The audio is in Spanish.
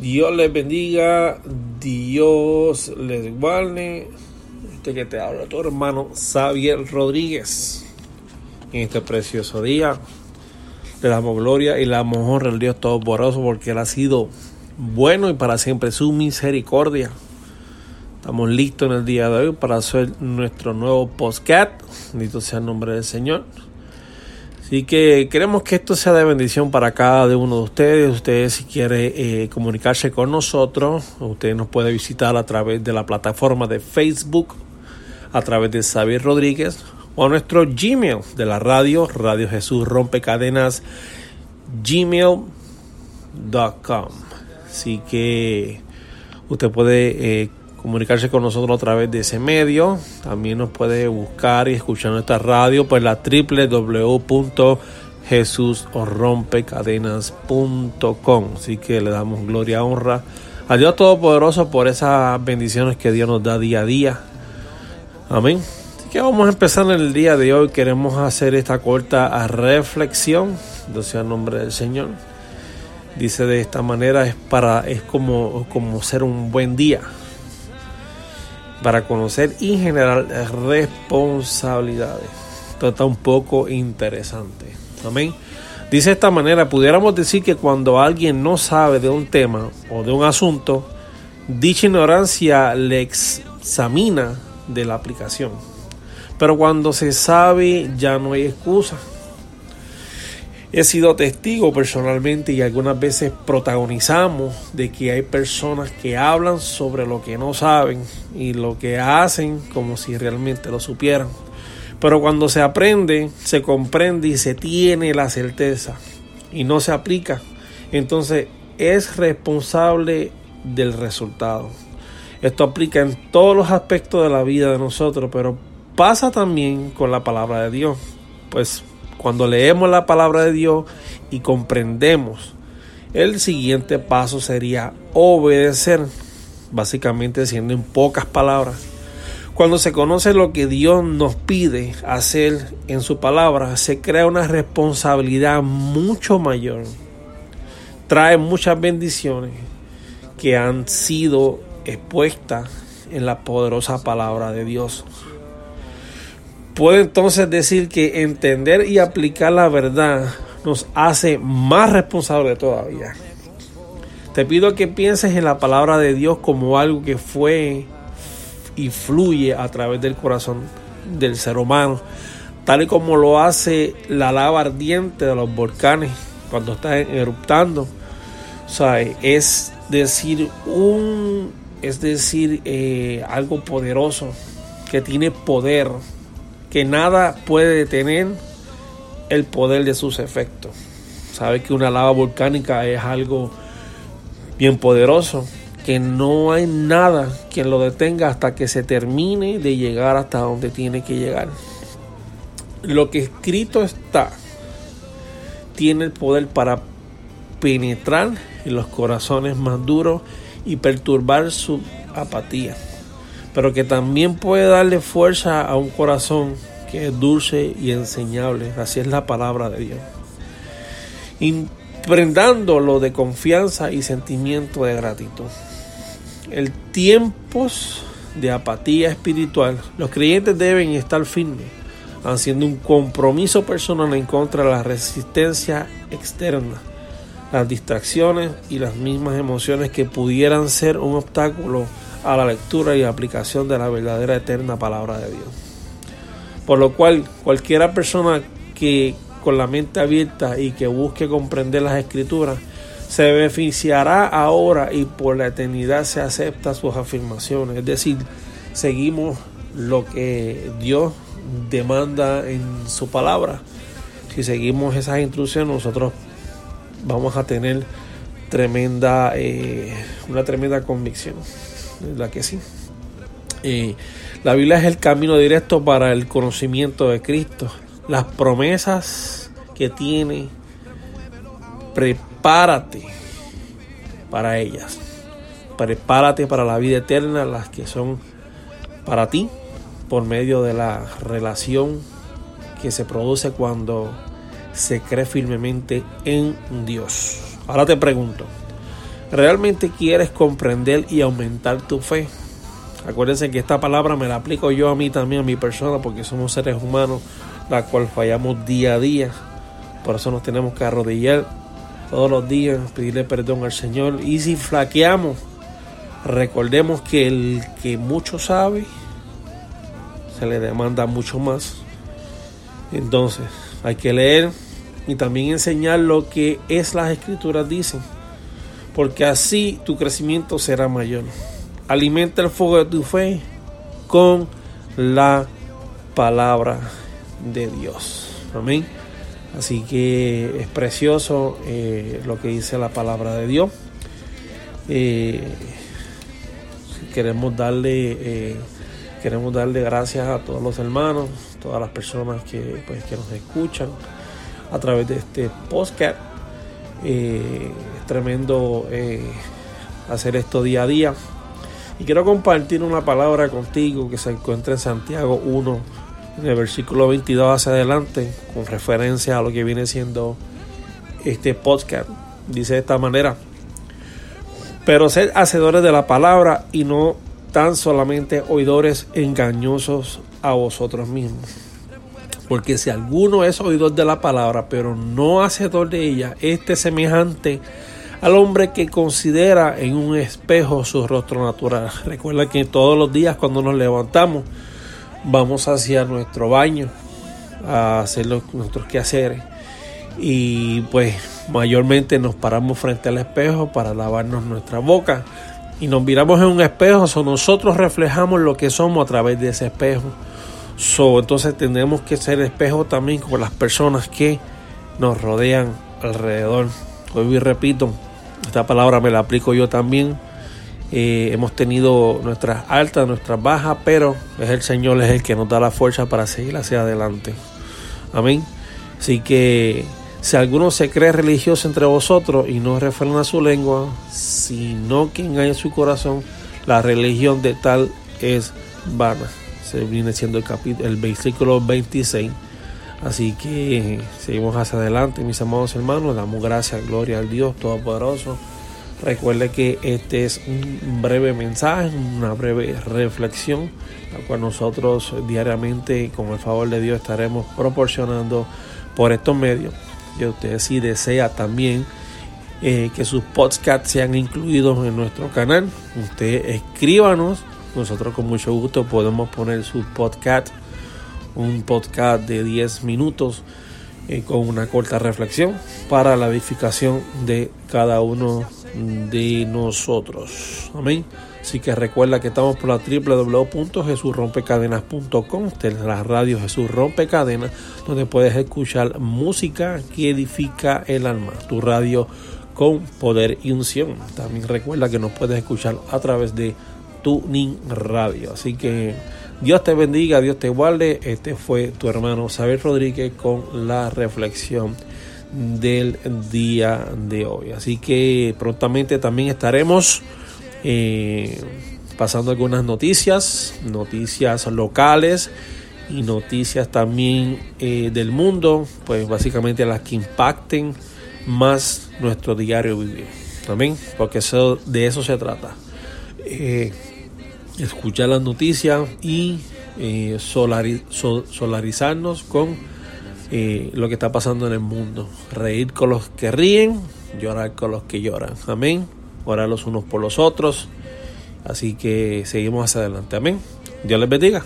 Dios les bendiga, Dios les guarde. Este que te habla tu hermano Xavier Rodríguez. En este precioso día le damos gloria y la damos al Dios Todopoderoso porque Él ha sido bueno y para siempre su misericordia. Estamos listos en el día de hoy para hacer nuestro nuevo postcat. Bendito sea el nombre del Señor. Así que queremos que esto sea de bendición para cada uno de ustedes. Ustedes si quiere eh, comunicarse con nosotros, usted nos puede visitar a través de la plataforma de Facebook, a través de Xavier Rodríguez o a nuestro Gmail de la radio, Radio Jesús Rompecadenas, gmail.com. Así que usted puede eh, comunicarse con nosotros a través de ese medio. También nos puede buscar y escuchar nuestra radio por la www.jesusorrompecadenas.com. Así que le damos gloria, honra a Dios Todopoderoso por esas bendiciones que Dios nos da día a día. Amén. Así que vamos a empezar en el día de hoy. Queremos hacer esta corta reflexión. Dios sea el nombre del Señor. Dice de esta manera es para es como como ser un buen día para conocer y generar responsabilidades. Esto está un poco interesante. Amén. Dice de esta manera, pudiéramos decir que cuando alguien no sabe de un tema o de un asunto, dicha ignorancia le examina de la aplicación. Pero cuando se sabe ya no hay excusa. He sido testigo personalmente y algunas veces protagonizamos de que hay personas que hablan sobre lo que no saben y lo que hacen como si realmente lo supieran. Pero cuando se aprende, se comprende y se tiene la certeza y no se aplica, entonces es responsable del resultado. Esto aplica en todos los aspectos de la vida de nosotros, pero pasa también con la palabra de Dios. Pues cuando leemos la palabra de Dios y comprendemos, el siguiente paso sería obedecer, básicamente siendo en pocas palabras. Cuando se conoce lo que Dios nos pide hacer en su palabra, se crea una responsabilidad mucho mayor. Trae muchas bendiciones que han sido expuestas en la poderosa palabra de Dios. Puedo entonces decir que entender y aplicar la verdad nos hace más responsables todavía. Te pido que pienses en la palabra de Dios como algo que fue y fluye a través del corazón del ser humano, tal y como lo hace la lava ardiente de los volcanes cuando están eruptando. O es decir, un, es decir, eh, algo poderoso que tiene poder que nada puede detener el poder de sus efectos. Sabe que una lava volcánica es algo bien poderoso, que no hay nada que lo detenga hasta que se termine de llegar hasta donde tiene que llegar. Lo que escrito está tiene el poder para penetrar en los corazones más duros y perturbar su apatía pero que también puede darle fuerza a un corazón que es dulce y enseñable. Así es la palabra de Dios. Imprendándolo de confianza y sentimiento de gratitud. El tiempos de apatía espiritual, los creyentes deben estar firmes, haciendo un compromiso personal en contra de la resistencia externa, las distracciones y las mismas emociones que pudieran ser un obstáculo a la lectura y aplicación de la verdadera eterna palabra de Dios. Por lo cual, cualquiera persona que con la mente abierta y que busque comprender las escrituras, se beneficiará ahora y por la eternidad se acepta sus afirmaciones. Es decir, seguimos lo que Dios demanda en su palabra. Si seguimos esas instrucciones, nosotros vamos a tener tremenda, eh, una tremenda convicción la que sí. la Biblia es el camino directo para el conocimiento de Cristo. Las promesas que tiene, prepárate para ellas. Prepárate para la vida eterna, las que son para ti, por medio de la relación que se produce cuando se cree firmemente en Dios. Ahora te pregunto, realmente quieres comprender y aumentar tu fe. Acuérdense que esta palabra me la aplico yo a mí también, a mi persona, porque somos seres humanos, la cual fallamos día a día. Por eso nos tenemos que arrodillar todos los días, pedirle perdón al Señor. Y si flaqueamos, recordemos que el que mucho sabe, se le demanda mucho más. Entonces, hay que leer y también enseñar lo que es las escrituras dicen, porque así tu crecimiento será mayor. Alimenta el fuego de tu fe con la palabra de Dios. Amén. Así que es precioso eh, lo que dice la palabra de Dios. Eh, queremos darle eh, queremos darle gracias a todos los hermanos, todas las personas que, pues, que nos escuchan a través de este podcast. es tremendo hacer esto día a día. Y quiero compartir una palabra contigo que se encuentra en Santiago 1, en el versículo 22 hacia adelante, con referencia a lo que viene siendo este podcast. Dice de esta manera, pero sed hacedores de la palabra y no tan solamente oidores engañosos a vosotros mismos. Porque si alguno es oidor de la palabra, pero no hacedor de ella, este semejante al hombre que considera en un espejo su rostro natural. Recuerda que todos los días cuando nos levantamos vamos hacia nuestro baño a hacer nuestros quehaceres y pues mayormente nos paramos frente al espejo para lavarnos nuestra boca y nos miramos en un espejo, o nosotros reflejamos lo que somos a través de ese espejo. So, entonces tenemos que ser espejo también con las personas que nos rodean alrededor. Hoy repito, esta palabra me la aplico yo también. Eh, hemos tenido nuestras altas, nuestras bajas, pero es el Señor es el que nos da la fuerza para seguir hacia adelante. Amén. Así que si alguno se cree religioso entre vosotros y no refrena su lengua, sino que engaña su corazón, la religión de tal es vana. Se viene siendo el capítulo, el versículo 26 Así que seguimos hacia adelante, mis amados hermanos. Damos gracias, gloria al Dios Todopoderoso. Recuerde que este es un breve mensaje, una breve reflexión, la cual nosotros diariamente, con el favor de Dios, estaremos proporcionando por estos medios. Y usted si desea también eh, que sus podcasts sean incluidos en nuestro canal, usted escríbanos. Nosotros con mucho gusto podemos poner su podcast un podcast de 10 minutos eh, con una corta reflexión para la edificación de cada uno de nosotros. Amén. Así que recuerda que estamos por la www.jesurrompecadenas.com, de la radio Jesús Rompecadenas, donde puedes escuchar música que edifica el alma. Tu radio con poder y unción. También recuerda que nos puedes escuchar a través de Tuning Radio. Así que Dios te bendiga, Dios te guarde. Este fue tu hermano Saber Rodríguez con la reflexión del día de hoy. Así que prontamente también estaremos eh, pasando algunas noticias, noticias locales y noticias también eh, del mundo, pues básicamente las que impacten más nuestro diario vivir. Amén, porque eso, de eso se trata. Eh, escuchar las noticias y eh, solarizarnos con eh, lo que está pasando en el mundo. Reír con los que ríen, llorar con los que lloran. Amén. Orar los unos por los otros. Así que seguimos hacia adelante. Amén. Dios les bendiga.